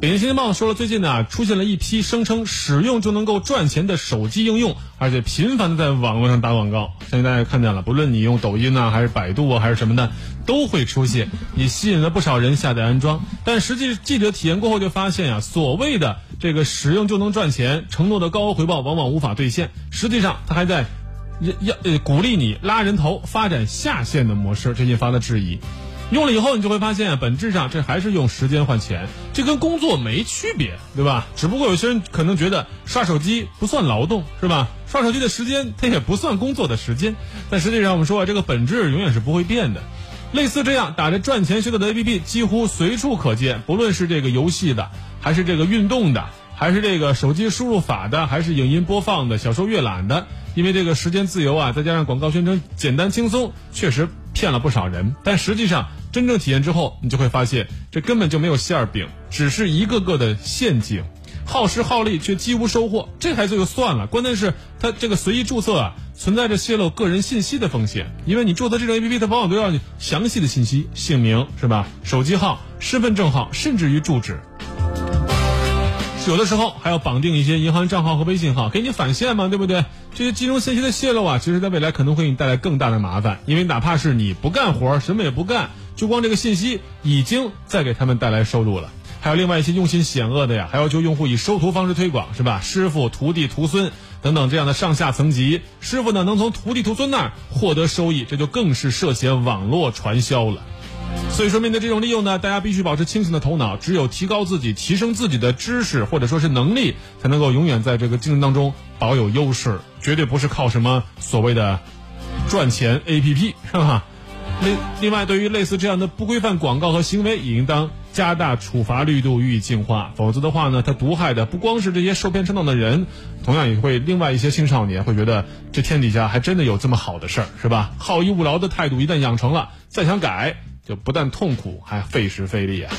北京新京报说了，最近呢出现了一批声称使用就能够赚钱的手机应用，而且频繁的在网络上打广告。相信大家看见了，不论你用抖音啊，还是百度啊，还是什么的，都会出现，也吸引了不少人下载安装。但实际记者体验过后就发现呀，所谓的这个使用就能赚钱，承诺的高额回报往往无法兑现。实际上，它还在要呃鼓励你拉人头，发展下线的模式，这引发了质疑。用了以后，你就会发现，本质上这还是用时间换钱，这跟工作没区别，对吧？只不过有些人可能觉得刷手机不算劳动，是吧？刷手机的时间它也不算工作的时间，但实际上我们说啊，这个本质永远是不会变的。类似这样打着赚钱噱头的 APP 几乎随处可见，不论是这个游戏的，还是这个运动的，还是这个手机输入法的，还是影音播放的、小说阅览的，因为这个时间自由啊，再加上广告宣传简单轻松，确实骗了不少人。但实际上，真正体验之后，你就会发现，这根本就没有馅儿饼，只是一个个的陷阱，耗时耗力却几无收获。这还就算了，关键是它这个随意注册啊，存在着泄露个人信息的风险。因为你注册这种 APP，它往往都要你详细的信息，姓名是吧？手机号、身份证号，甚至于住址。有的时候还要绑定一些银行账号和微信号，给你返现嘛，对不对？这些金融信息的泄露啊，其实在未来可能会给你带来更大的麻烦，因为哪怕是你不干活，什么也不干，就光这个信息已经在给他们带来收入了。还有另外一些用心险恶的呀，还要求用户以收徒方式推广，是吧？师傅、徒弟、徒孙等等这样的上下层级，师傅呢能从徒弟徒孙那儿获得收益，这就更是涉嫌网络传销了。所以说，面对这种利用呢，大家必须保持清醒的头脑。只有提高自己、提升自己的知识或者说是能力，才能够永远在这个竞争当中保有优势。绝对不是靠什么所谓的赚钱 APP，是吧？另另外，对于类似这样的不规范广告和行为，也应当加大处罚力度予以净化。否则的话呢，它毒害的不光是这些受骗上当的人，同样也会另外一些青少年会觉得这天底下还真的有这么好的事儿，是吧？好逸恶劳的态度一旦养成了，再想改。就不但痛苦，还费时费力啊！